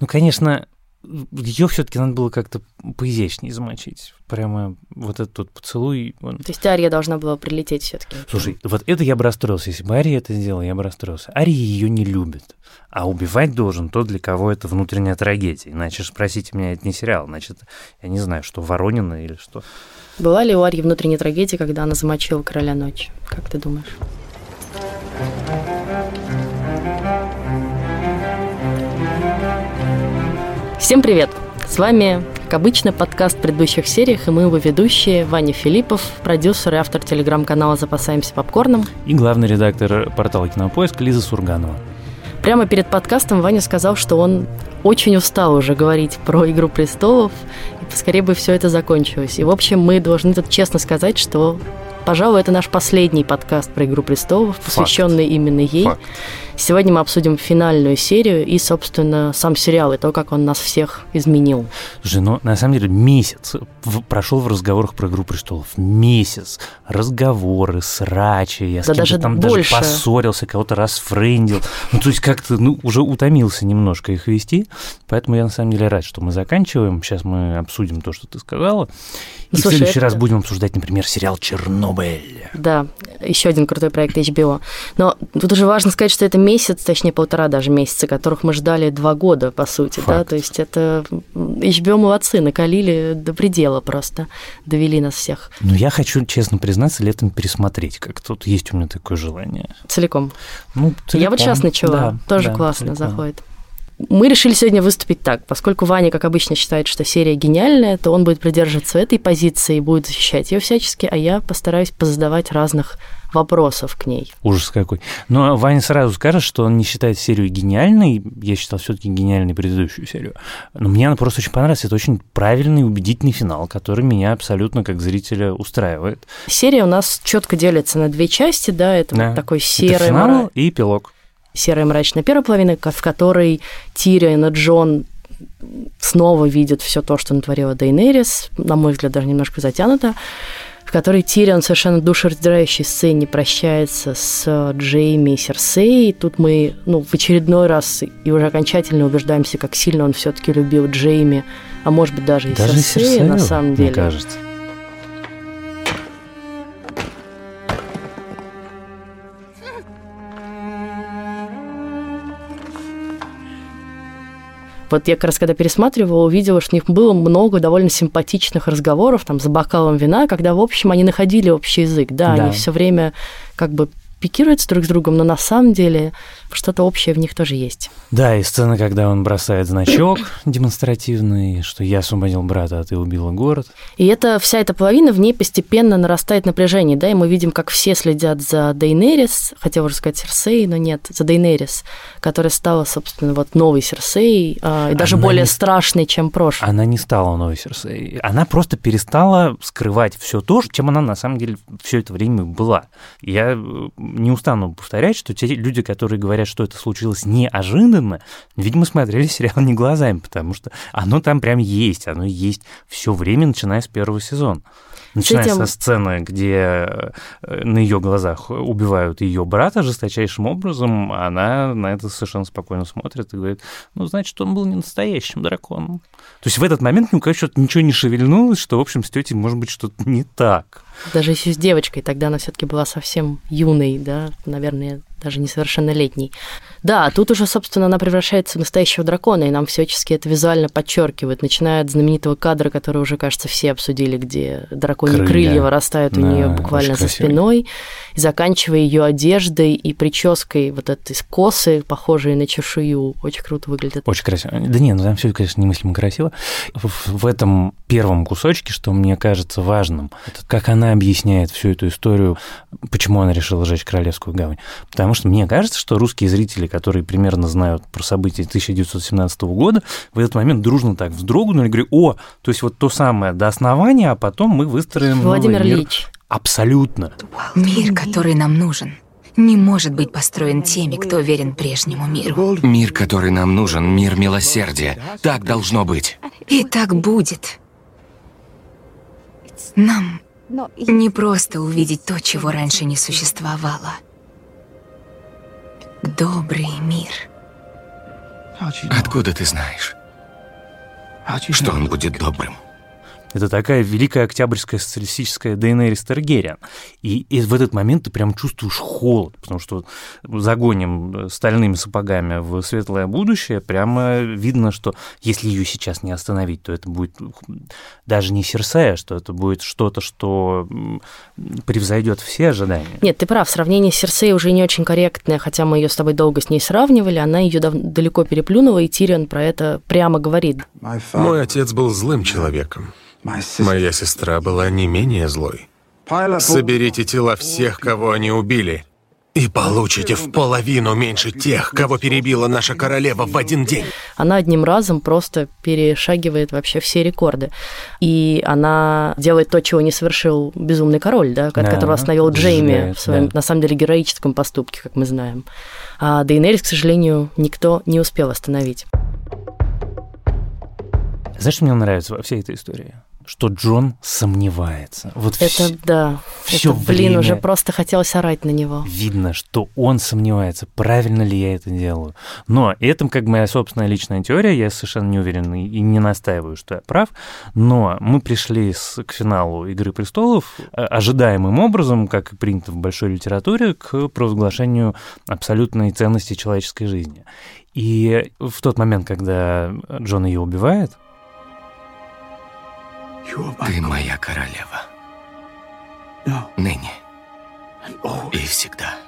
Ну, конечно, ее все-таки надо было как-то поизящнее замочить. Прямо вот этот вот поцелуй. Он... То есть Ария должна была прилететь все-таки. Слушай, вот это я бы расстроился. Если бы Ария это сделала, я бы расстроился. Ария ее не любит. А убивать должен тот, для кого это внутренняя трагедия. Иначе спросите меня, это не сериал. Значит, я не знаю, что Воронина или что. Была ли у Арии внутренняя трагедия, когда она замочила короля ночи? Как ты думаешь? Всем привет! С вами, как обычно, подкаст в предыдущих сериях, и мы его ведущие Ваня Филиппов, продюсер и автор телеграм-канала «Запасаемся попкорном». И главный редактор портала «Кинопоиск» Лиза Сурганова. Прямо перед подкастом Ваня сказал, что он очень устал уже говорить про «Игру престолов», и поскорее бы все это закончилось. И, в общем, мы должны тут честно сказать, что Пожалуй, это наш последний подкаст про «Игру престолов», посвященный Факт. именно ей. Факт. Сегодня мы обсудим финальную серию и, собственно, сам сериал, и то, как он нас всех изменил. Слушай, ну, на самом деле, месяц прошел в разговорах про «Игру престолов». Месяц. Разговоры, срачи. Я да с даже там больше. даже поссорился, кого-то расфрендил. Ну, то есть как-то, ну, уже утомился немножко их вести. Поэтому я, на самом деле, рад, что мы заканчиваем. Сейчас мы обсудим то, что ты сказала. И Слушай, в следующий это... раз будем обсуждать, например, сериал «Чернобыль». Да, еще один крутой проект HBO. Но тут уже важно сказать, что это месяц, точнее полтора даже месяца, которых мы ждали два года, по сути, Факт. да, то есть это HBO молодцы, накалили до предела просто, довели нас всех. Ну, я хочу, честно признаться, летом пересмотреть, как тут есть у меня такое желание. Целиком? Ну, целиком. Я вот сейчас начала, да, тоже да, классно целиком. заходит. Мы решили сегодня выступить так. Поскольку Ваня, как обычно, считает, что серия гениальная, то он будет придерживаться этой позиции и будет защищать ее всячески, а я постараюсь позадавать разных вопросов к ней. Ужас какой. Но Ваня сразу скажет, что он не считает серию гениальной. Я считал все-таки гениальной предыдущую серию. Но мне она просто очень понравилась. Это очень правильный, убедительный финал, который меня абсолютно как зрителя устраивает. Серия у нас четко делится на две части, да, это да. вот такой серый... Это финал и эпилог серая мрачная первая половина, в которой Тирион и Джон снова видят все то, что натворила Дейнерис, на мой взгляд, даже немножко затянуто, в которой Тирион совершенно душераздирающей сцене прощается с Джейми и Серсей. Тут мы ну, в очередной раз и уже окончательно убеждаемся, как сильно он все-таки любил Джейми, а может быть даже и даже Серсея, Серсею, на самом деле. Мне кажется. Вот я как раз когда пересматривала, увидела, что у них было много довольно симпатичных разговоров там за бокалом вина, когда, в общем, они находили общий язык. Да, да. они все время как бы пикируются друг с другом, но на самом деле что-то общее в них тоже есть. Да, и сцена, когда он бросает значок демонстративный, что я освободил брата, а ты убила город. И это вся эта половина, в ней постепенно нарастает напряжение, да, и мы видим, как все следят за Дейнерис, хотел уже сказать Серсей, но нет, за Дейнерис, которая стала, собственно, вот новой Серсей, а, и даже Она более не... страшной, чем прошлой. Она не стала новой Серсей. Она просто перестала скрывать все то, чем она на самом деле все это время была. Я э, не устану повторять, что те люди, которые говорят, что это случилось неожиданно, видимо, смотрели сериал не глазами, потому что оно там прям есть, оно есть все время, начиная с первого сезона. Начиная этим... со сцены, где э, на ее глазах убивают ее брата жесточайшим образом, она на это совершенно спокойно смотрит и говорит, ну, значит, он был не настоящим драконом. То есть в этот момент, ну, конечно, ничего не шевельнулось, что, в общем, с тетей может быть что-то не так. Даже еще с девочкой, тогда она все-таки была совсем юной, да, наверное, даже несовершеннолетней. Да, тут уже, собственно, она превращается в настоящего дракона, и нам всячески это визуально подчеркивает, начиная от знаменитого кадра, который уже, кажется, все обсудили, где драконьи крылья, крылья вырастают да, у нее буквально за спиной, и заканчивая ее одеждой и прической вот этой косы, похожей на чешую. Очень круто выглядит. Очень красиво. Да нет, ну там все, конечно, немыслимо красиво. В, в этом первом кусочке, что мне кажется важным, это как она объясняет всю эту историю, почему она решила сжечь Королевскую гавань. Потому что мне кажется, что русские зрители, которые примерно знают про события 1917 года, в этот момент дружно так вздрогнули и говорят, о, то есть вот то самое до основания, а потом мы выстроим Владимир новый мир. Ильич. Абсолютно. Мир, который нам нужен, не может быть построен теми, кто верен прежнему миру. Мир, который нам нужен, мир милосердия. Так должно быть. И так будет. Нам не просто увидеть то, чего раньше не существовало. Добрый мир. Откуда ты знаешь, что он будет добрым? Это такая великая октябрьская социалистическая Дейнерис Таргериан. И, и в этот момент ты прям чувствуешь холод, потому что загоним стальными сапогами в светлое будущее, прямо видно, что если ее сейчас не остановить, то это будет даже не Серсея, что это будет что-то, что превзойдет все ожидания. Нет, ты прав, сравнение с Серсеей уже не очень корректное, хотя мы ее с тобой долго с ней сравнивали, она ее далеко переплюнула, и Тирион про это прямо говорит. Мой отец был злым человеком. Моя сестра была не менее злой. Соберите тела всех, кого они убили, и получите в половину меньше тех, кого перебила наша королева в один день. Она одним разом просто перешагивает вообще все рекорды. И она делает то, чего не совершил безумный король, да, да которого остановил Джейми в своем, да. на самом деле, героическом поступке, как мы знаем. А Дейнерис, к сожалению, никто не успел остановить. Знаешь, что мне нравится во всей этой истории? Что Джон сомневается. Вот это вс... да. Все это, блин, время уже просто хотелось орать на него. Видно, что он сомневается, правильно ли я это делаю. Но это как моя собственная личная теория, я совершенно не уверен и не настаиваю, что я прав. Но мы пришли с, к финалу «Игры престолов» ожидаемым образом, как и принято в большой литературе, к провозглашению абсолютной ценности человеческой жизни. И в тот момент, когда Джон ее убивает, ты моя королева. Ныне и всегда.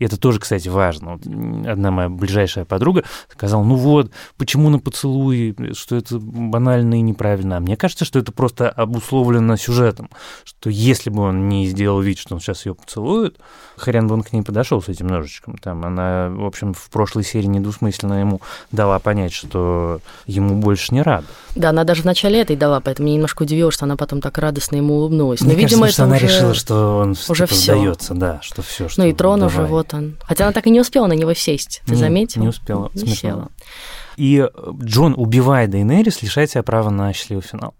И это тоже, кстати, важно. Вот одна моя ближайшая подруга сказала, ну вот, почему на поцелуи, что это банально и неправильно. А мне кажется, что это просто обусловлено сюжетом, что если бы он не сделал вид, что он сейчас ее поцелует, хрен бы он к ней подошел с этим ножичком. Там она, в общем, в прошлой серии недвусмысленно ему дала понять, что ему больше не рада. Да, она даже в начале этой дала, поэтому меня немножко удивило, что она потом так радостно ему улыбнулась. Но, Мне видимо, кажется, это что уже... она решила, что он уже типа, все. сдается, да, что все, что Ну и трон давай. уже вот он. Хотя она так и не успела на него сесть. Ты не, заметил? Не успела. Не села. И Джон, убивая Дейнерис, лишает себя права на счастливый финал.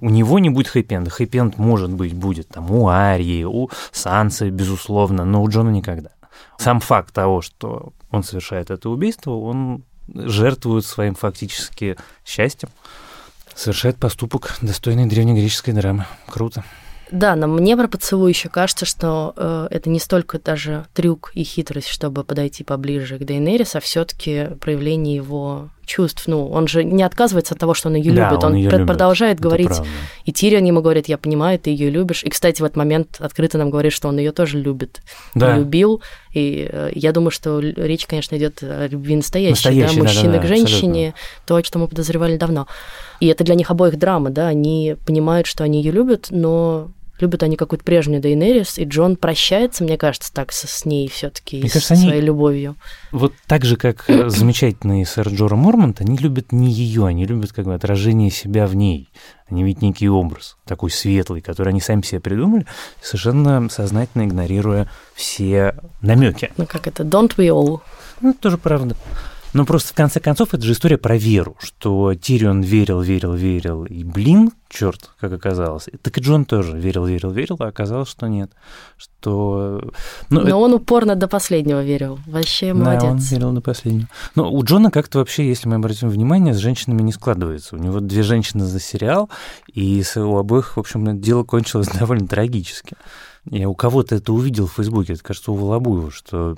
У него не будет хэппи-энда. Хэппи-энд, может быть, будет там у Арии, у Сансы, безусловно, но у Джона никогда. Сам факт того, что он совершает это убийство, он жертвует своим фактически счастьем, совершает поступок, достойный древнегреческой драмы. Круто. Да, но мне про поцелуй еще кажется, что э, это не столько даже трюк и хитрость, чтобы подойти поближе к Дейнерис, а все-таки проявление его чувств. Ну, он же не отказывается от того, что он ее Да, любит. он Он, её пр- любит. продолжает Это говорить. правда. И Тирион ему говорит, я понимаю, ты ее любишь. И, кстати, в этот момент открыто нам говорит, что он ее тоже любит. Да. Любил. И э, я думаю, что речь, конечно, идет о любви настоящей, Настоящей, да, мужчины да-да-да, к женщине, то, о чем мы подозревали давно. И это для них обоих драма, да, они понимают, что они ее любят, но любят они какую-то прежнюю Дейнерис, и Джон прощается, мне кажется, так со, с ней все таки Мне с кажется, они- своей любовью. Вот так же, как э, замечательный сэр Джора Мормонт, они любят не ее, они любят как бы отражение себя в ней. Они видят некий образ, такой светлый, который они сами себе придумали, совершенно сознательно игнорируя все намеки. Ну как это, don't we all? Ну, это тоже правда. Но просто в конце концов это же история про веру, что Тирион верил, верил, верил, и блин, черт, как оказалось. Так и Джон тоже верил, верил, верил, а оказалось, что нет. Что... Ну, Но он упорно до последнего верил. Вообще Да, он молодец. верил до последнего. Но у Джона как-то вообще, если мы обратим внимание, с женщинами не складывается. У него две женщины за сериал, и у обоих, в общем, дело кончилось довольно трагически. Я у кого-то это увидел в Фейсбуке, это, кажется, у Волобуева, что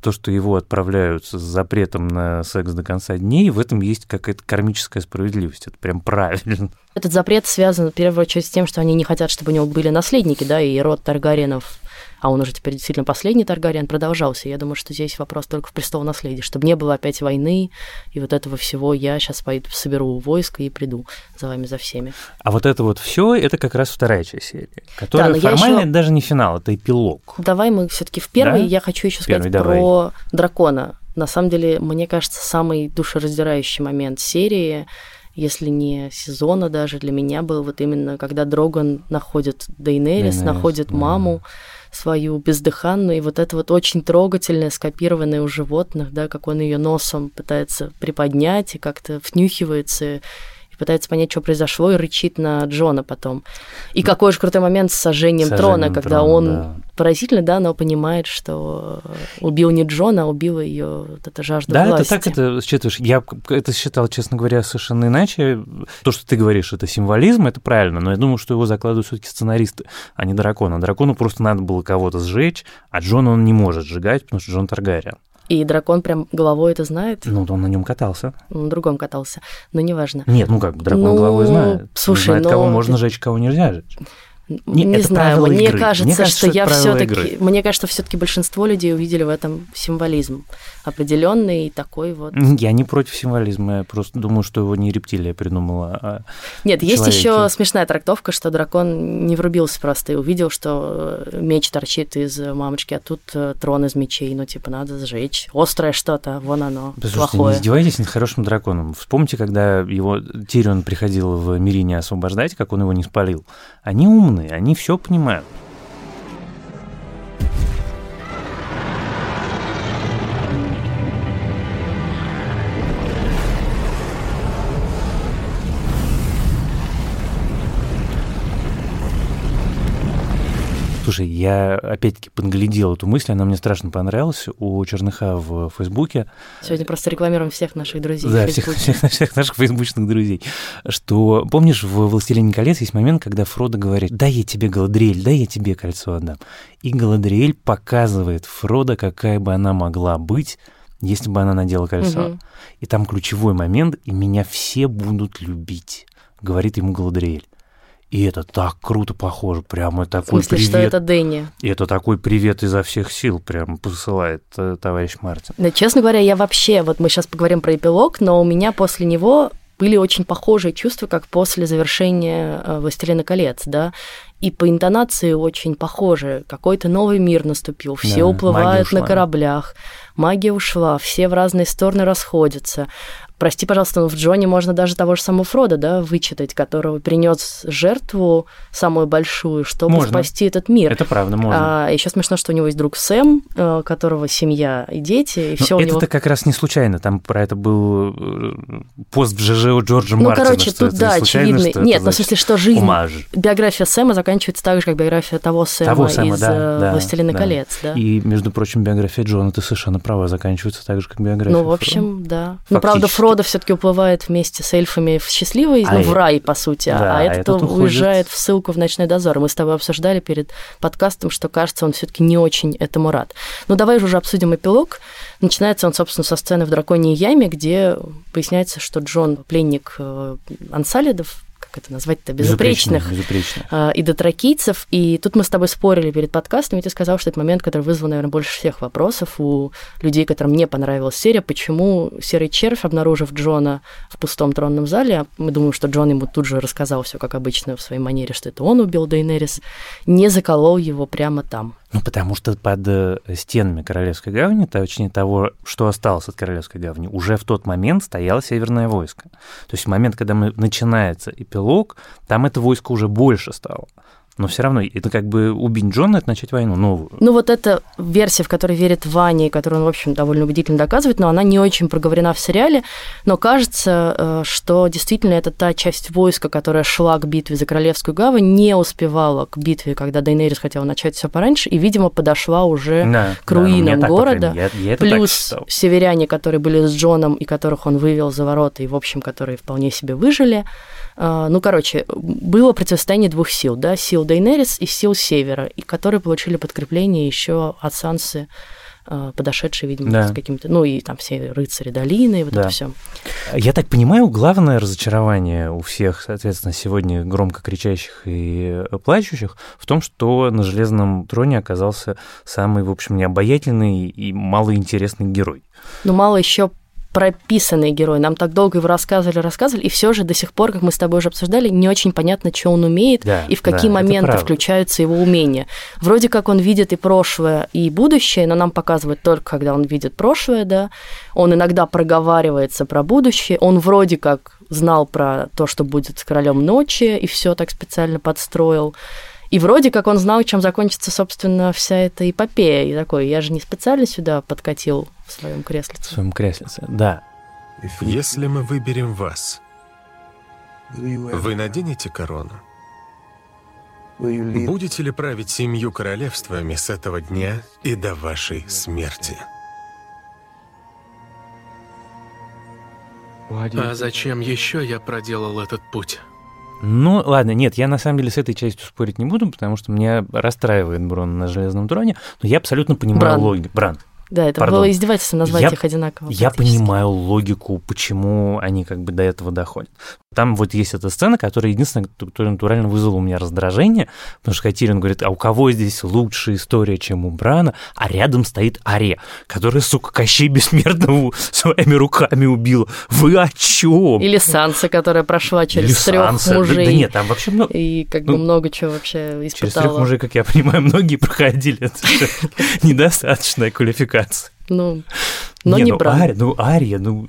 то, что его отправляют с запретом на секс до конца дней, в этом есть какая-то кармическая справедливость. Это прям правильно. Этот запрет связан, в первую очередь, с тем, что они не хотят, чтобы у него были наследники, да, и род Таргариенов, а он уже теперь действительно последний Таргариен, продолжался. Я думаю, что здесь вопрос только в престолонаследии, чтобы не было опять войны и вот этого всего. Я сейчас пойду, соберу войско и приду за вами, за всеми. А вот это вот все, это как раз вторая часть серии, которая я формально ещё- даже не финал, это эпилог. Давай мы все-таки в первый. Да? Я хочу еще сказать Первый, давай. про дракона. На самом деле, мне кажется, самый душераздирающий момент серии. если не сезона даже, для меня был вот именно, когда Дроган находит Дейнерис, находит да. маму свою бездыханную, и вот это вот очень трогательное, скопированное у животных, да, как он ее носом пытается приподнять и как-то внюхивается пытается понять, что произошло, и рычит на Джона потом. И какой же крутой момент с сожжением, сожжением трона, когда трона, он да. Поразительно, да, но понимает, что убил не Джона, а убила ее вот эта жажда да, власти. Да, это так это считываешь. Я это считал, честно говоря, совершенно иначе. То, что ты говоришь, это символизм, это правильно, но я думаю, что его закладывают все таки сценаристы, а не дракона. Дракону просто надо было кого-то сжечь, а Джона он не может сжигать, потому что Джон Таргариен. И дракон прям головой это знает. Ну, он на нем катался. На другом катался, но неважно. Нет, ну как, дракон ну, головой знает. Слушай, знает, но... кого можно жечь, кого нельзя жечь. Не, не знаю, мне кажется, мне кажется, что, что я все-таки, мне кажется, все-таки большинство людей увидели в этом символизм определенный такой вот. Я не против символизма, я просто думаю, что его не рептилия придумала, а Нет, есть еще смешная трактовка, что дракон не врубился просто и увидел, что э, меч торчит из мамочки, а тут э, трон из мечей, ну типа надо сжечь, острое что-то, вон оно, Послушайте, плохое. не издевайтесь над хорошим драконом. Вспомните, когда его Тирион приходил в Мирине освобождать, как он его не спалил. Они умные, они все понимают. Слушай, я опять-таки подглядел эту мысль, она мне страшно понравилась у Черныха в Фейсбуке. Сегодня просто рекламируем всех наших друзей. Да, всех, всех, всех наших фейсбучных друзей. Что, помнишь, в «Властелине колец» есть момент, когда Фродо говорит, дай я тебе Галадриэль, дай я тебе кольцо отдам. И Галадриэль показывает Фродо, какая бы она могла быть, если бы она надела кольцо. Угу. И там ключевой момент, и меня все будут любить, говорит ему Галадриэль. И это так круто похоже, прямо такой В смысле, привет. что это Дэнни? И это такой привет изо всех сил прям посылает э, товарищ Мартин. Да, честно говоря, я вообще, вот мы сейчас поговорим про эпилог, но у меня после него были очень похожие чувства, как после завершения э, «Властелина колец», да, и по интонации очень похожи. Какой-то новый мир наступил, все да, уплывают на кораблях, магия ушла, все в разные стороны расходятся. Прости, пожалуйста, но в Джоне можно даже того же самого Фрода, да, вычитать, которого принес жертву самую большую, чтобы можно. спасти этот мир. Это правда, можно. А, еще смешно, что у него есть друг Сэм, э, которого семья и дети, и все у него. Это как раз не случайно. Там про это был э, пост в ЖЖ у Джорджа ну, Мартина. Ну, короче, тут да, очевидно. Что Нет, ну, в смысле, что жизнь, умаж. биография Сэма заканчивается так же, как биография того Сэма того Сэма, из да, э, да, «Властелина да. колец», да. И, между прочим, биография Джона, ты совершенно права, заканчивается так же, как биография Ну, в общем, Фрода. да. Ну, правда, Фродо все таки уплывает вместе с эльфами в счастливый, а ну, в рай, по сути, а да, а этот, этот уезжает в ссылку в ночной дозор. Мы с тобой обсуждали перед подкастом, что кажется, он все-таки не очень этому рад. Ну, давай уже обсудим эпилог. Начинается он, собственно, со сцены в драконьей яме, где поясняется, что Джон пленник э, ансалидов, это назвать-то, безупречных, безупречных. Э, и дотракийцев. И тут мы с тобой спорили перед подкастом, и ты сказал, что это момент, который вызвал, наверное, больше всех вопросов у людей, которым не понравилась серия, почему Серый Червь, обнаружив Джона в пустом тронном зале, мы думаем, что Джон ему тут же рассказал все как обычно в своей манере, что это он убил Дейнерис, не заколол его прямо там. Ну, потому что под э, стенами Королевской гавани, точнее того, что осталось от Королевской гавани, уже в тот момент стояло Северное войско. То есть в момент, когда мы, начинается эпилог, там это войско уже больше стало. Но все равно это как бы убить Джона, это начать войну новую. Ну вот эта версия, в которой верит Ваня, и которую он, в общем, довольно убедительно доказывает, но она не очень проговорена в сериале, но кажется, э, что действительно это та часть войска, которая шла к битве за Королевскую гавань, не успевала к битве, когда Дейнерис хотела начать все пораньше, и, видимо, подошла уже да, к руинам да, города. Я, я Плюс северяне, которые были с Джоном, и которых он вывел за ворота, и, в общем, которые вполне себе выжили, ну, короче, было противостояние двух сил, да, сил Дейнерис и сил Севера, и которые получили подкрепление еще от Сансы, а, подошедшие, видимо, да. с какими-то, ну и там все рыцари долины, и вот да. это все. Я так понимаю, главное разочарование у всех, соответственно, сегодня громко кричащих и плачущих в том, что на железном троне оказался самый, в общем, необаятельный и малоинтересный герой. Ну, мало еще прописанный герой. Нам так долго его рассказывали, рассказывали, и все же до сих пор, как мы с тобой уже обсуждали, не очень понятно, что он умеет да, и в какие да, моменты включаются его умения. Вроде как он видит и прошлое, и будущее, но нам показывают только, когда он видит прошлое, да. Он иногда проговаривается про будущее, он вроде как знал про то, что будет с королем ночи, и все так специально подстроил. И вроде как он знал, чем закончится, собственно, вся эта эпопея. И такой, я же не специально сюда подкатил в своем кресле. В своем креслице, да. Если мы выберем вас, вы наденете корону? Будете ли править семью королевствами с этого дня и до вашей смерти? А зачем еще я проделал этот путь? Ну, ладно, нет, я на самом деле с этой частью спорить не буду, потому что меня расстраивает Брон на Железном троне, но я абсолютно понимаю логику. Бран. Да, это Пардон. было издевательство назвать я, их одинаково. Я понимаю логику, почему они как бы до этого доходят. Там вот есть эта сцена, которая единственная, которая натурально вызвала у меня раздражение, потому что Катерин говорит, а у кого здесь лучшая история, чем у Брана, а рядом стоит Аре, которая, сука, Кощей Бессмертного своими руками убила. Вы о чем? Или Санса, которая прошла через трех мужей. Да, да нет, там вообще много... И как бы ну, много чего вообще испытала. Через трех мужей, как я понимаю, многие проходили. Это недостаточная квалификация. Ну, но не, не ну, Бран. Ария, ну, Ария, ну,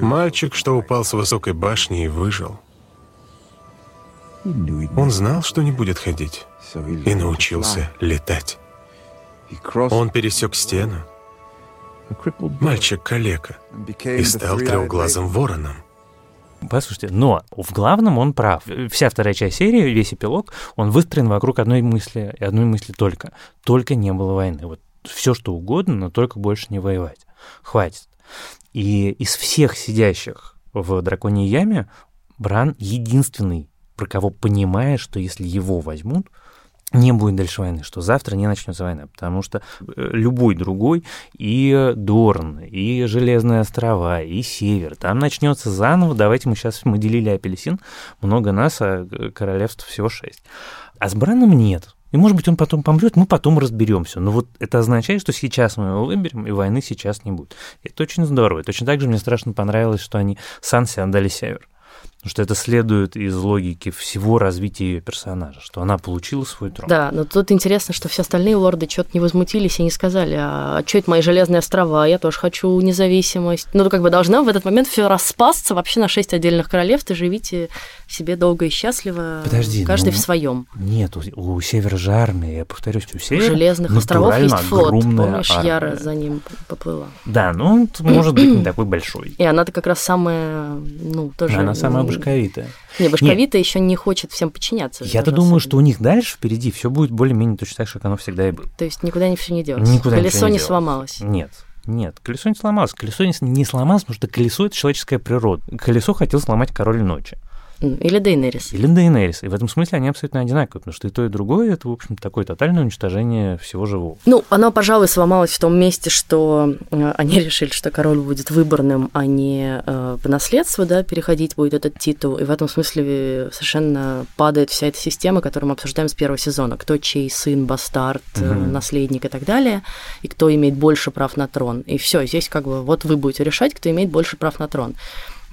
Мальчик, что упал с высокой башни и выжил. Он знал, что не будет ходить, и научился летать. Он пересек стену. Мальчик-калека. И стал трехглазым вороном. Послушайте, но в главном он прав. Вся вторая часть серии, весь эпилог, он выстроен вокруг одной мысли, и одной мысли только. Только не было войны. Вот все что угодно, но только больше не воевать. Хватит. И из всех сидящих в драконьей яме Бран единственный, про кого понимает, что если его возьмут, не будет дальше войны, что завтра не начнется война, потому что э, любой другой, и Дорн, и Железные острова, и Север, там начнется заново, давайте мы сейчас, мы делили апельсин, много нас, а королевств всего шесть. А с Браном нет. И, может быть, он потом помрет, мы потом разберемся. Но вот это означает, что сейчас мы его выберем, и войны сейчас не будет. Это очень здорово. И точно так же мне страшно понравилось, что они Сансе отдали север. Потому что это следует из логики всего развития ее персонажа, что она получила свой трон. Да, но тут интересно, что все остальные лорды что-то не возмутились и не сказали, а, а что это мои железные острова, я тоже хочу независимость. Ну, как бы должна в этот момент все распасться вообще на шесть отдельных королевств и живите себе долго и счастливо, Подожди, каждый ну, в своем. Нет, у, у Севера же армия, я повторюсь, у Севера У Железных островов есть флот, помнишь, армия. Яра за ним поплыла. Да, ну, он может быть не такой большой. И она-то как раз самая, ну, тоже... Она самая башковитая. Не, башковитая еще не хочет всем подчиняться. Я-то думаю, что у них дальше впереди все будет более-менее точно так же, как оно всегда и было. То есть никуда не все не делось? Никуда Колесо не, не сломалось? Нет. Нет, колесо не сломалось. Колесо не сломалось, потому что колесо — это человеческая природа. Колесо хотел сломать король ночи. Или Дейнерис. Или Дейнерис. И в этом смысле они абсолютно одинаковые, потому что и то, и другое это, в общем, такое тотальное уничтожение всего живого. Ну, оно, пожалуй, сломалось в том месте, что э, они решили, что король будет выборным, а не э, по наследству, да, переходить будет этот титул. И в этом смысле совершенно падает вся эта система, которую мы обсуждаем с первого сезона. Кто чей сын, бастард, угу. наследник и так далее, и кто имеет больше прав на трон. И все, здесь как бы вот вы будете решать, кто имеет больше прав на трон.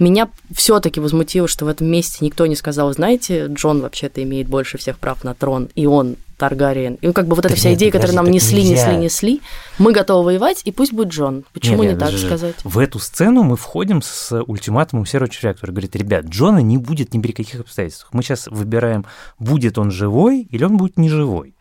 Меня все-таки возмутило, что в этом месте никто не сказал, знаете, Джон вообще-то имеет больше всех прав на трон, и он Таргариен. И как бы вот эта вся нет, идея, которую нам несли, нельзя. несли, несли, мы готовы воевать, и пусть будет Джон. Почему нет, не так же, сказать? В эту сцену мы входим с ультиматумом серого червя, который говорит, ребят, Джона не будет ни при каких обстоятельствах. Мы сейчас выбираем, будет он живой или он будет неживой.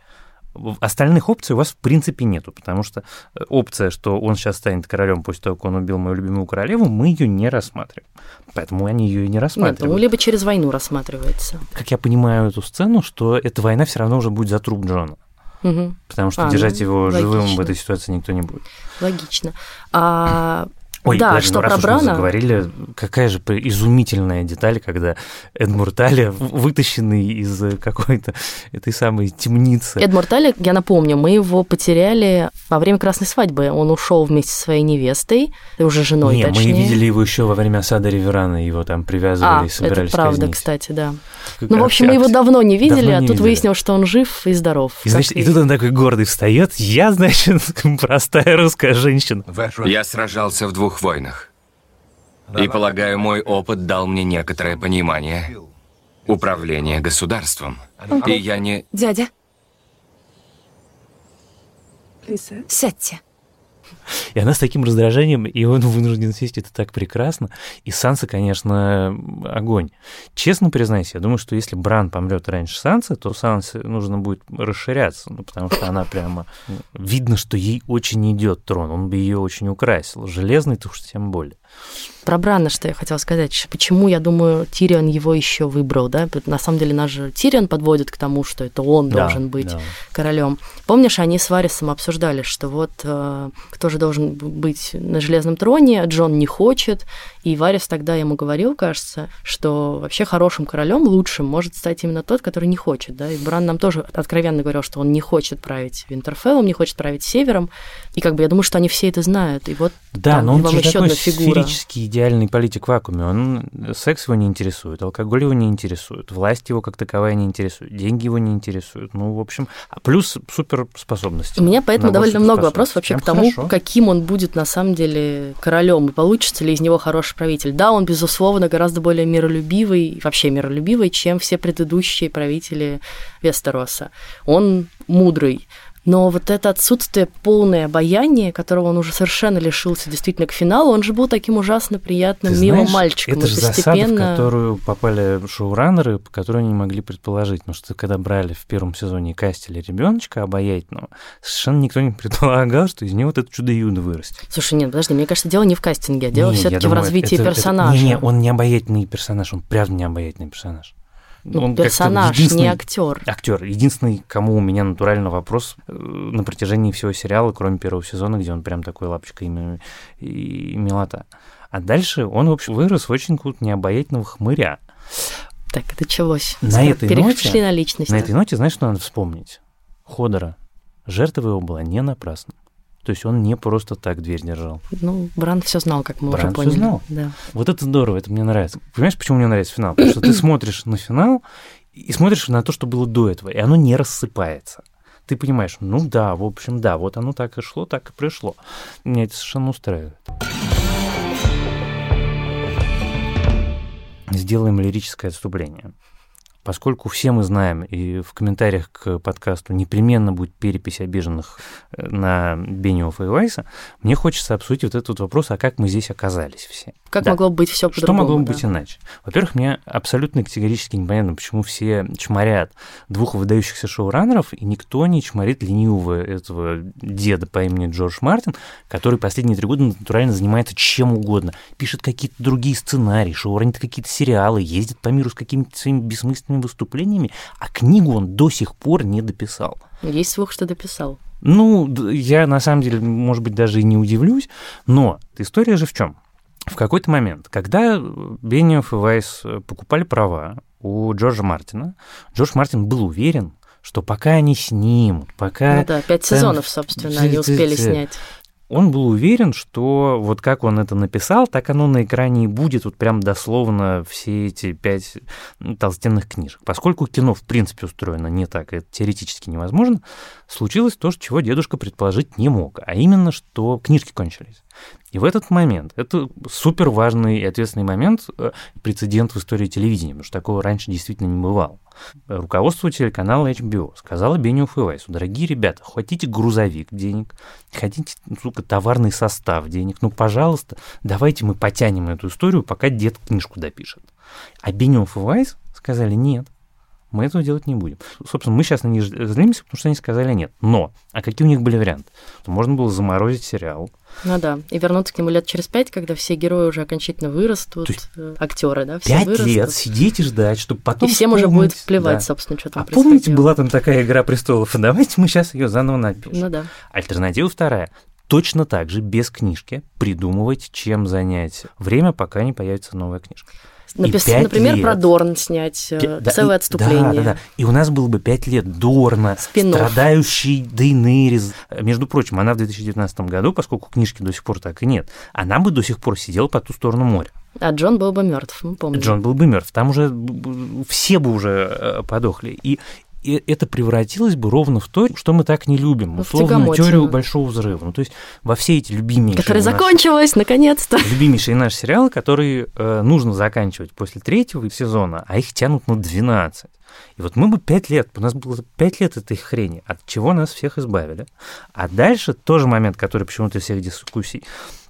Остальных опций у вас в принципе нету, потому что э, опция, что он сейчас станет королем после того, как он убил мою любимую королеву, мы ее не рассматриваем. Поэтому они ее и не рассматривают. Нет, ну, либо через войну рассматривается. Как я понимаю эту сцену, что эта война все равно уже будет за труп Джона. Угу. Потому что а, держать ну, его логично. живым в этой ситуации никто не будет. Логично. А Ой, да, даже, что ну, раз про уж Брана... мы заговорили, какая же изумительная деталь, когда Эдмур Тали, вытащенный из какой-то этой самой темницы. Эдмур Тали, я напомню, мы его потеряли во время красной свадьбы. Он ушел вместе со своей невестой, уже женой, Не, точнее. мы видели его еще во время осады Реверана, его там привязывали а, и собирались это правда, казнить. кстати, да. Как, ну, в общем, мы его давно не видели, давно а тут видели. выяснилось, что он жив и здоров. И, значит, и тут он такой гордый встает. Я, значит, простая русская женщина. Я сражался в двух войнах. И, полагаю, мой опыт дал мне некоторое понимание управления государством. И я не... Дядя. Сядьте. И она с таким раздражением, и он вынужден сесть, это так прекрасно. И Санса, конечно, огонь. Честно признаюсь, я думаю, что если Бран помрет раньше Сансы, то Сансе нужно будет расширяться, ну, потому что она прямо... Видно, что ей очень идет трон, он бы ее очень украсил. Железный-то уж тем более. Про Брана, что я хотела сказать. Почему, я думаю, Тирион его еще выбрал, да? На самом деле наш же Тирион подводит к тому, что это он да, должен быть да. королем. Помнишь, они с Варисом обсуждали, что вот э, кто же должен быть на железном троне, Джон не хочет, и Варис тогда ему говорил, кажется, что вообще хорошим королем, лучшим, может стать именно тот, который не хочет, да? И Бран нам тоже откровенно говорил, что он не хочет править Винтерфеллом, не хочет править Севером, и как бы я думаю, что они все это знают, и вот да, там, но он вам еще одна фигура идеальный политик в вакууме. Он секс его не интересует, алкоголь его не интересует, власть его как таковая не интересует, деньги его не интересуют. Ну, в общем, а плюс суперспособности. У меня поэтому довольно много вопросов вообще Прям к тому, хорошо. каким он будет на самом деле королем и получится ли из него хороший правитель. Да, он безусловно гораздо более миролюбивый, вообще миролюбивый, чем все предыдущие правители Вестероса. Он мудрый, но вот это отсутствие полное обаяние, которого он уже совершенно лишился действительно к финалу, он же был таким ужасно приятным, Ты милым знаешь, мальчиком. Это же постепенно... засада, в которую попали шоураннеры, по которой они могли предположить. Потому что когда брали в первом сезоне кастили ребеночка обаятельного, совершенно никто не предполагал, что из него вот это чудо-юдо вырастет. Слушай, нет, подожди, мне кажется, дело не в кастинге, а дело все-таки в развитии это, персонажа. Это, не, не, он не обаятельный персонаж, он прям не обаятельный персонаж. Ну, он персонаж, не актер. Актер. Единственный, кому у меня натуральный вопрос э, на протяжении всего сериала, кроме первого сезона, где он прям такой лапочка и, и милота. А дальше он, в общем, вырос в очень какого-то необаятельного хмыря. Так, это началось. На этой ноте, на личность. На этой ноте, знаешь, что надо вспомнить? Ходора. Жертва его была не напрасна. То есть он не просто так дверь держал. Ну, Бран все знал, как мы Бран уже поняли. Все знал. Да. Вот это здорово, это мне нравится. Понимаешь, почему мне нравится финал? Потому что ты смотришь на финал и смотришь на то, что было до этого, и оно не рассыпается. Ты понимаешь, ну да, в общем, да, вот оно так и шло, так и пришло. Меня это совершенно устраивает. Сделаем лирическое отступление. Поскольку все мы знаем, и в комментариях к подкасту непременно будет перепись обиженных э, на Бениофа и Вайса, мне хочется обсудить вот этот вот вопрос, а как мы здесь оказались все. Как да. могло быть все по-другому? Что могло да. быть иначе? Во-первых, мне абсолютно категорически непонятно, почему все чморят двух выдающихся шоураннеров, и никто не чморит ленивого этого деда по имени Джордж Мартин, который последние три года натурально занимается чем угодно. Пишет какие-то другие сценарии, шоуранит какие-то сериалы, ездит по миру с какими-то своими бессмысленными собственными выступлениями, а книгу он до сих пор не дописал. Есть слух, что дописал. Ну, я на самом деле, может быть, даже и не удивлюсь, но история же в чем? В какой-то момент, когда Бениев и Вайс покупали права у Джорджа Мартина, Джордж Мартин был уверен, что пока они снимут, пока... Ну да, пять сезонов, собственно, они успели снять он был уверен, что вот как он это написал, так оно на экране и будет, вот прям дословно все эти пять толстенных книжек. Поскольку кино, в принципе, устроено не так, это теоретически невозможно, случилось то, чего дедушка предположить не мог, а именно, что книжки кончились. И в этот момент, это супер важный и ответственный момент, э, прецедент в истории телевидения, потому что такого раньше действительно не бывало. Руководство телеканала HBO сказала Бениуф и Вайсу, дорогие ребята, хотите грузовик денег, хотите, сука, товарный состав денег, ну, пожалуйста, давайте мы потянем эту историю, пока дед книжку допишет. А Бениуф и Вайс сказали, нет, мы этого делать не будем. Собственно, мы сейчас на них злимся, потому что они сказали нет. Но, а какие у них были варианты? Можно было заморозить сериал. Ну да, и вернуться к нему лет через пять, когда все герои уже окончательно вырастут, э, актеры, да, все Пять вырастут. лет сидеть и ждать, чтобы потом И всем уже будет плевать, да. собственно, что там А помните, была там такая «Игра престолов», давайте мы сейчас ее заново напишем. Ну да. Альтернатива вторая точно так же без книжки придумывать, чем занять время, пока не появится новая книжка. Напис... Например, лет. про Дорн снять э, да, целое отступление. Да, да, да. И у нас было бы пять лет Дорна, спин страдающий Дейнерис. Между прочим, она в 2019 году, поскольку книжки до сих пор так и нет, она бы до сих пор сидела по ту сторону моря. А Джон был бы мертв, мы помним. Джон был бы мертв. Там уже все бы уже э, подохли. И и это превратилось бы ровно в то, что мы так не любим, ну, условно, теорию большого взрыва. Ну, то есть во все эти любимейшие... Которая закончилась, наконец-то. Любимейшие наши сериалы, которые э, нужно заканчивать после третьего сезона, а их тянут на 12. И вот мы бы пять лет, у нас было пять лет этой хрени, от чего нас всех избавили. А дальше тоже момент, который почему-то из всех дискуссий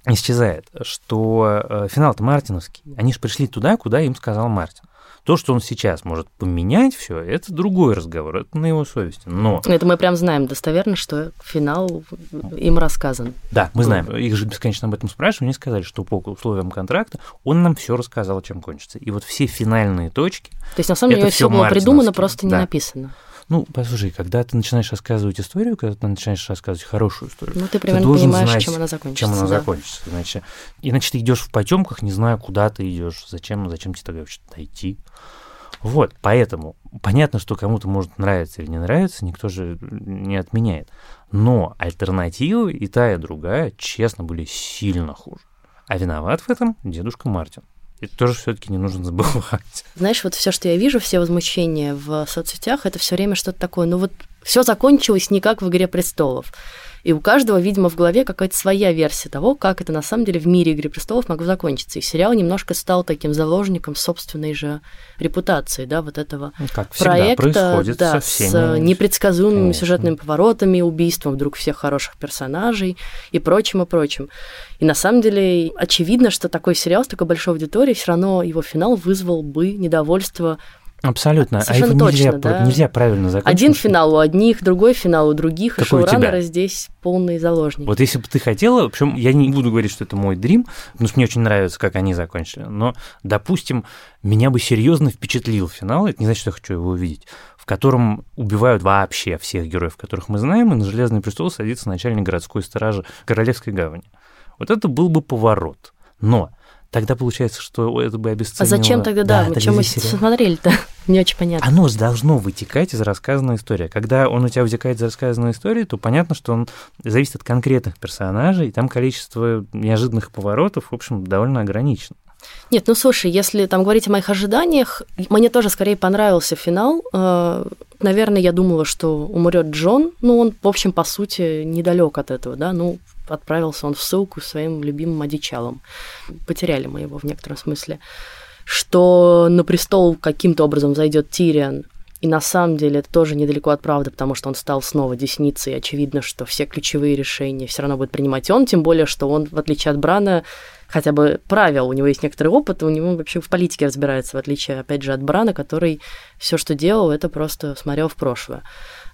исчезает, что э, финал-то мартиновский. Они же пришли туда, куда им сказал Мартин. То, что он сейчас может поменять все, это другой разговор, это на его совести. Но... Это мы прям знаем достоверно, что финал им рассказан. Да, мы знаем. Их же бесконечно об этом спрашивают, они сказали, что по условиям контракта он нам все рассказал, чем кончится. И вот все финальные точки. То есть, на самом деле, все было придумано, просто не да. написано. Ну, послушай, когда ты начинаешь рассказывать историю, когда ты начинаешь рассказывать хорошую историю, ну, ты примерно ты понимаешь, знать, чем она закончится. Чем она да. закончится. Иначе, иначе ты идешь в потемках, не зная, куда ты идешь, зачем, зачем тебе тогда вообще-то идти. Вот, поэтому понятно, что кому-то может нравиться или не нравится, никто же не отменяет. Но альтернативы и та, и другая, честно, были сильно хуже. А виноват в этом дедушка Мартин. Это тоже все-таки не нужно забывать. Знаешь, вот все, что я вижу, все возмущения в соцсетях, это все время что-то такое. Ну вот все закончилось не как в Игре престолов. И у каждого, видимо, в голове какая-то своя версия того, как это на самом деле в мире «Игры престолов» могло закончиться. И сериал немножко стал таким заложником собственной же репутации, да, вот этого ну, как проекта, да, с непредсказуемыми Конечно. сюжетными поворотами, убийством вдруг всех хороших персонажей и прочим, и прочим. И на самом деле очевидно, что такой сериал с такой большой аудиторией, все равно его финал вызвал бы недовольство Абсолютно. А Совершенно а его нельзя, да? нельзя правильно закончить. Один финал у одних, другой финал у других, Какой и шоураннеры здесь полные заложники. Вот если бы ты хотела, в общем, я не буду говорить, что это мой дрим, потому что мне очень нравится, как они закончили, но, допустим, меня бы серьезно впечатлил финал, это не значит, что я хочу его увидеть, в котором убивают вообще всех героев, которых мы знаем, и на Железный престол садится начальник городской стражи Королевской гавани. Вот это был бы поворот. Но тогда получается, что это бы обесценило... А зачем тогда, да, да чем мы смотрели-то? Не очень понятно. Оно должно вытекать из рассказанной истории. Когда он у тебя вытекает из рассказанной истории, то понятно, что он зависит от конкретных персонажей, и там количество неожиданных поворотов, в общем, довольно ограничено. Нет, ну слушай, если там говорить о моих ожиданиях, мне тоже скорее понравился финал. Э, наверное, я думала, что умрет Джон. Ну, он, в общем, по сути, недалек от этого, да. Ну, отправился он в ссылку своим любимым одичалом. Потеряли мы его в некотором смысле. Что на престол каким-то образом зайдет Тириан, и на самом деле это тоже недалеко от правды, потому что он стал снова десницей, и очевидно, что все ключевые решения все равно будет принимать он, тем более, что он, в отличие от Брана, хотя бы правил, у него есть некоторый опыт, у него вообще в политике разбирается, в отличие, опять же, от Брана, который все, что делал, это просто смотрел в прошлое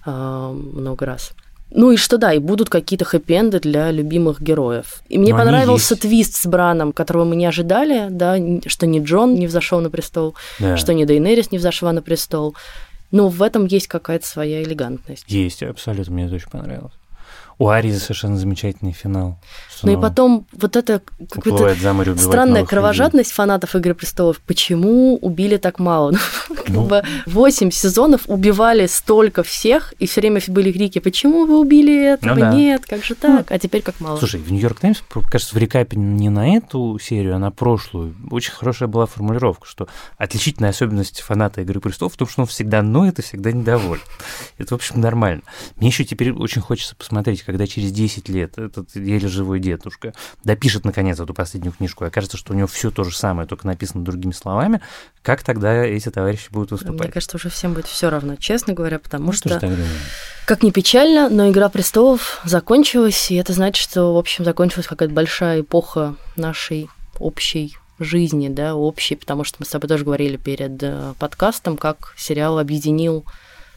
э, много раз. Ну и что да, и будут какие-то хэппи-энды для любимых героев. И мне Но понравился твист с Браном, которого мы не ожидали, да, что ни Джон не взошел на престол, да. что ни Дейнерис не взошла на престол. Но в этом есть какая-то своя элегантность. Есть, абсолютно, мне это очень понравилось. У Аризы совершенно замечательный финал. Ну и потом вот это какая-то странная кровожадность людей. фанатов «Игры престолов». Почему убили так мало? Ну, как бы 8 сезонов убивали столько всех, и все время были крики «Почему вы убили этого? Ну, да. Нет, как же так?» А теперь как мало. Слушай, в «Нью-Йорк Таймс», кажется, в рекапе не на эту серию, а на прошлую, очень хорошая была формулировка, что отличительная особенность фаната «Игры престолов» в том, что он всегда ноет и всегда недоволен. Это, в общем, нормально. Мне еще теперь очень хочется посмотреть, когда через 10 лет этот еле живой дедушка допишет, наконец, эту последнюю книжку, и окажется, что у него все то же самое, только написано другими словами, как тогда эти товарищи будут выступать? Мне кажется, уже всем будет все равно, честно говоря, потому ну, что, как ни печально, но «Игра престолов» закончилась, и это значит, что, в общем, закончилась какая-то большая эпоха нашей общей жизни, да, общей, потому что мы с тобой тоже говорили перед э, подкастом, как сериал объединил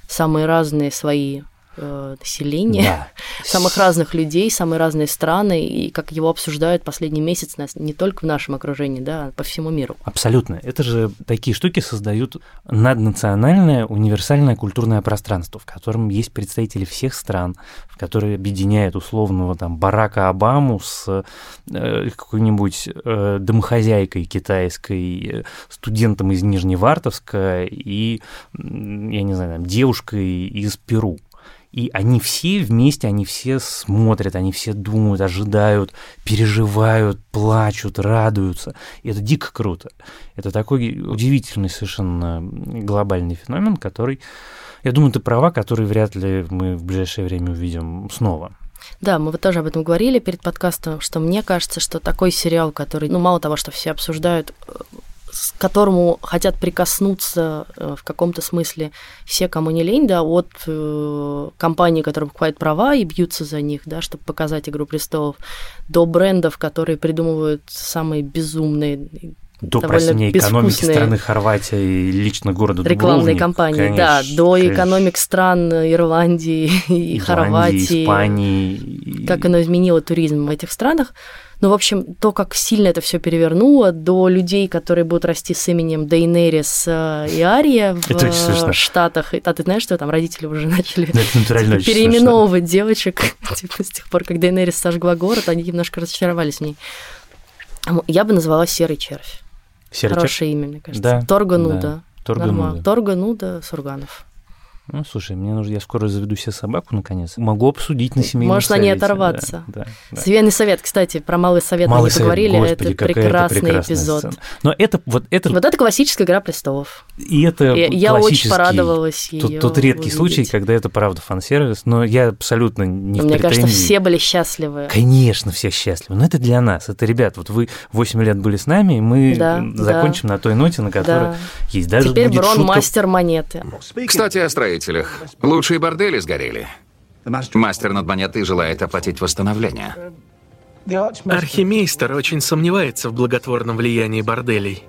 самые разные свои э, населения, да. самых разных людей, самые разные страны, и как его обсуждают последний месяц нас не только в нашем окружении, да, а по всему миру. Абсолютно. Это же такие штуки создают наднациональное универсальное культурное пространство, в котором есть представители всех стран, в которые объединяют условного там Барака Обаму с э, какой-нибудь э, домохозяйкой китайской, э, студентом из Нижневартовска и, я не знаю, там, девушкой из Перу. И они все вместе, они все смотрят, они все думают, ожидают, переживают, плачут, радуются. И это дико круто. Это такой удивительный совершенно глобальный феномен, который Я думаю, ты права, которые вряд ли мы в ближайшее время увидим снова. Да, мы вот тоже об этом говорили перед подкастом, что мне кажется, что такой сериал, который, ну, мало того, что все обсуждают, э, к которому хотят прикоснуться э, в каком-то смысле все, кому не лень, да, от э, компаний, которые покупают права и бьются за них, да, чтобы показать «Игру престолов», до брендов, которые придумывают самые безумные до, прости меня, экономики страны Хорватия и лично города Рекламные кампании, конечно, да, до конечно. экономик стран Ирландии и Хорватии. Испании. Как оно изменило туризм в этих странах. Ну, в общем, то, как сильно это все перевернуло, до людей, которые будут расти с именем Дейнерис э, и Ария в это Штатах. А ты знаешь, что там родители уже начали переименовывать девочек, типа, с тех пор, как Дейнерис сожгла город, они немножко разочаровались в ней. Я бы назвала серый червь. Серый Хорошее имя, мне кажется. Да, Торгануда. Да. Торгануда. Торгануда Сурганов. Ну, слушай, мне нужно, я скоро заведу себе собаку, наконец. Могу обсудить на семейном Можешь совете. на ней оторваться. Да, да, да. Семейный совет, кстати, про малый совет малый мы не совет, поговорили, господи, это прекрасный это эпизод. Сцена. Но это вот это... Вот это классическая «Игра престолов». И это и, Я очень порадовалась Тут, тут редкий увидеть. случай, когда это правда фан-сервис, но я абсолютно не Мне в кажется, все были счастливы. Конечно, все счастливы, но это для нас. Это, ребят, вот вы 8 лет были с нами, и мы да, закончим да. на той ноте, на которой да. есть. Даже Теперь будет Брон шутка... мастер монеты. Кстати, о строителях. Лучшие бордели сгорели. Мастер над монетой желает оплатить восстановление. Архимейстер очень сомневается в благотворном влиянии борделей.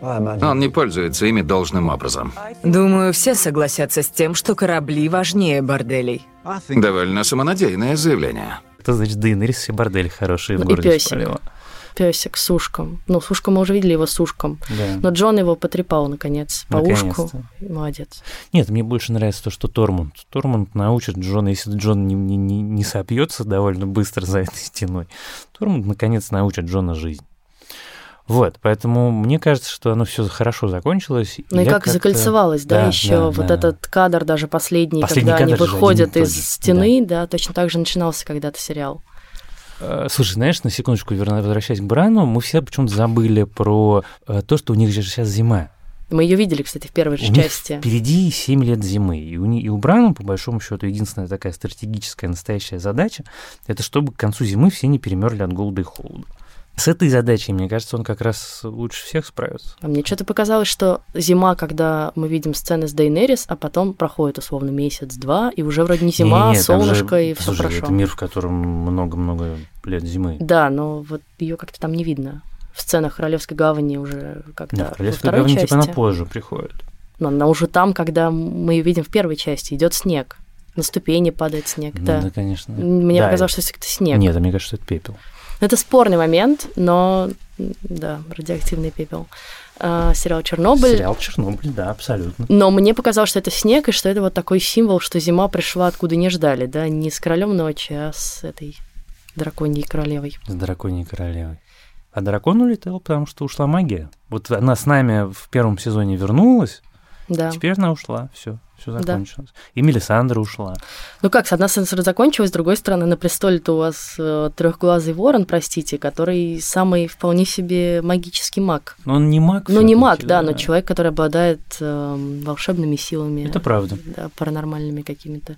Он не пользуется ими должным образом. Думаю, все согласятся с тем, что корабли важнее борделей. Довольно самонадеянное заявление. Это значит, Дейнерис все бордели хорошие в ну, городе спалила песик с ушком. Ну, с ушком мы уже видели его с ушком. Да. Но Джон его потрепал, наконец, по ушку. Молодец. Нет, мне больше нравится то, что Тормунд. Тормунд научит Джона, если Джон не, не, не, не сопьется довольно быстро за этой стеной, Тормунд, наконец, научит Джона жизнь. Вот, поэтому мне кажется, что оно все хорошо закончилось. Ну и как закольцевалось, да, да еще да, вот да. этот кадр даже последний, последний когда они выходят из стены, да. да, точно так же начинался когда-то сериал. Э, слушай, знаешь, на секундочку возвращаясь к Брану, мы все почему-то забыли про э, то, что у них же сейчас зима. Мы ее видели, кстати, в первой же у части. Них впереди 7 лет зимы. И у, и у Брана, по большому счету, единственная такая стратегическая настоящая задача это чтобы к концу зимы все не перемерли от голода и холода. С этой задачей, мне кажется, он как раз лучше всех справится. А мне что-то показалось, что зима, когда мы видим сцены с Дейнерис, а потом проходит условно месяц-два, и уже вроде не зима, не, не, солнышко, же, и все хорошо. Это мир, в котором много-много лет зимы. Да, но вот ее как-то там не видно. В сценах Королевской гавани уже как-то. Да, Королевская гавань части. типа она позже приходит. Но она уже там, когда мы ее видим в первой части, идет снег. На ступени падает снег. Ну, да. да, конечно. Мне да, показалось, что это снег. Нет, а мне кажется, что это пепел. Это спорный момент, но да, радиоактивный пепел. А, сериал Чернобыль. Сериал Чернобыль, да, абсолютно. Но мне показалось, что это снег, и что это вот такой символ, что зима пришла откуда не ждали, да, не с королем ночи, а с этой драконьей королевой. С драконьей королевой. А дракон улетел, потому что ушла магия. Вот она с нами в первом сезоне вернулась, да. теперь она ушла, все все закончилось. Да. И Мелисандра ушла. Ну как, с одной стороны закончилось, с другой стороны на престоле-то у вас э, трехглазый ворон, простите, который самый вполне себе магический маг. Но он не маг. Ну не маг, да, да, но человек, который обладает э, волшебными силами. Это правда. Да, паранормальными какими-то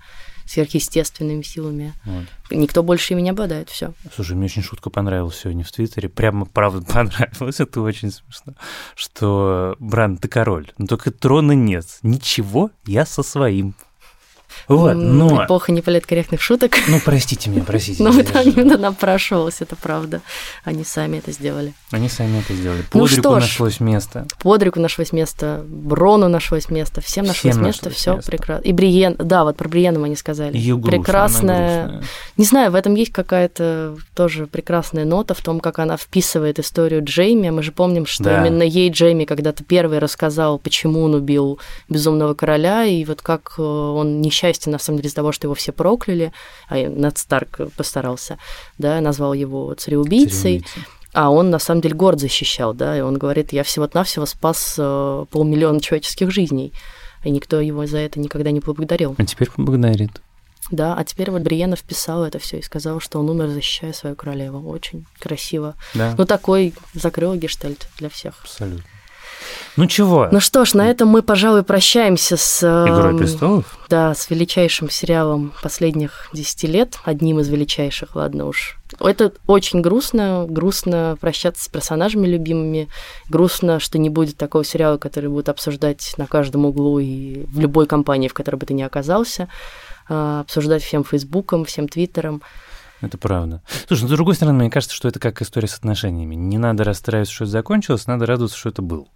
сверхъестественными силами. Вот. Никто больше ими не обладает, все. Слушай, мне очень шутка понравилась сегодня в Твиттере. Прямо, правда, понравилось. Это очень смешно. Что, Бран, ты король, но только трона нет. Ничего, я со своим. Вот, но... Эпоха неполиткорректных шуток. Ну, простите меня, простите. Но там именно напрашивалось, это правда. Они сами это сделали. Они сами это сделали. Ну Подрику нашлось место. Подрику нашлось место, Брону нашлось место, всем нашлось место, все прекрасно. И Бриен, да, вот про Бриена мы не сказали. Прекрасная. Не знаю, в этом есть какая-то тоже прекрасная нота в том, как она вписывает историю Джейми. Мы же помним, что именно ей Джейми когда-то первый рассказал, почему он убил Безумного Короля, и вот как э, он несчастный несчастье, на самом деле, из-за того, что его все прокляли, а Нед Старк постарался, да, назвал его цареубийцей. А он, на самом деле, город защищал, да, и он говорит, я всего-навсего спас э, полмиллиона человеческих жизней, и никто его за это никогда не поблагодарил. А теперь поблагодарит. Да, а теперь вот Бриена вписал это все и сказал, что он умер, защищая свою королеву. Очень красиво. Да. Ну, такой закрыл гештальт для всех. Абсолютно. Ну чего? Ну что ж, на этом мы, пожалуй, прощаемся с... Игрой престолов? Да, с величайшим сериалом последних десяти лет, одним из величайших, ладно уж. Это очень грустно, грустно прощаться с персонажами любимыми, грустно, что не будет такого сериала, который будет обсуждать на каждом углу и в любой компании, в которой бы ты ни оказался, а, обсуждать всем Фейсбуком, всем Твиттером. Это правда. Слушай, ну, с другой стороны, мне кажется, что это как история с отношениями. Не надо расстраиваться, что это закончилось, надо радоваться, что это было.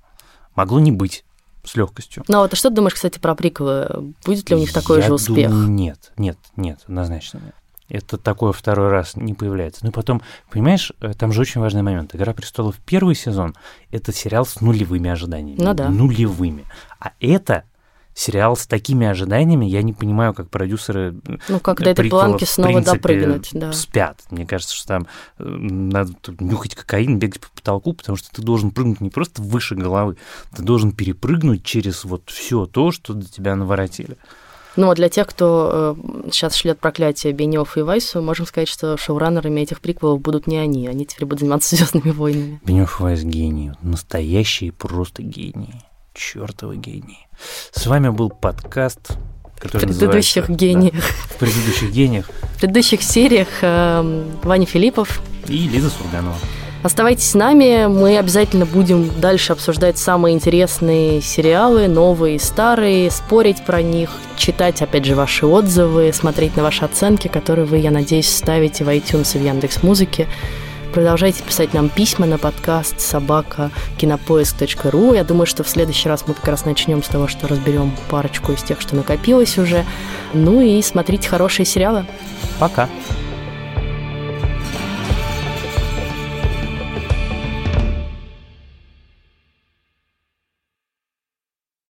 Могло не быть с легкостью. Ну, а вот а что ты думаешь, кстати, про приквелы? Будет ли у них такой Я же успех? Думаю, нет, нет, нет, однозначно нет. Это такое второй раз не появляется. Ну и потом, понимаешь, э, там же очень важный момент. «Игра престолов» первый сезон — это сериал с нулевыми ожиданиями. Ну да. Нулевыми. А это сериал с такими ожиданиями, я не понимаю, как продюсеры Ну, как до этой планки снова принципе, допрыгнуть, да. спят. Мне кажется, что там э, надо нюхать кокаин, бегать по потолку, потому что ты должен прыгнуть не просто выше головы, ты должен перепрыгнуть через вот все то, что до тебя наворотили. Ну, а для тех, кто э, сейчас шлет проклятие Бенioff и Вайсу, можем сказать, что шоураннерами этих приквелов будут не они, они теперь будут заниматься Звездными войнами. Бенёв Вайс гений, настоящие просто гении, чертовы гении. С вами был подкаст, который В предыдущих гениях. Да, в предыдущих гениях В предыдущих сериях э, Ваня Филиппов. и Лиза Сурганова. Оставайтесь с нами, мы обязательно будем дальше обсуждать самые интересные сериалы, новые и старые, спорить про них, читать, опять же, ваши отзывы, смотреть на ваши оценки, которые вы, я надеюсь, ставите в iTunes и в Яндекс.Музыке. Продолжайте писать нам письма на подкаст собака кинопоиск.ру. Я думаю, что в следующий раз мы как раз начнем с того, что разберем парочку из тех, что накопилось уже. Ну и смотрите хорошие сериалы. Пока.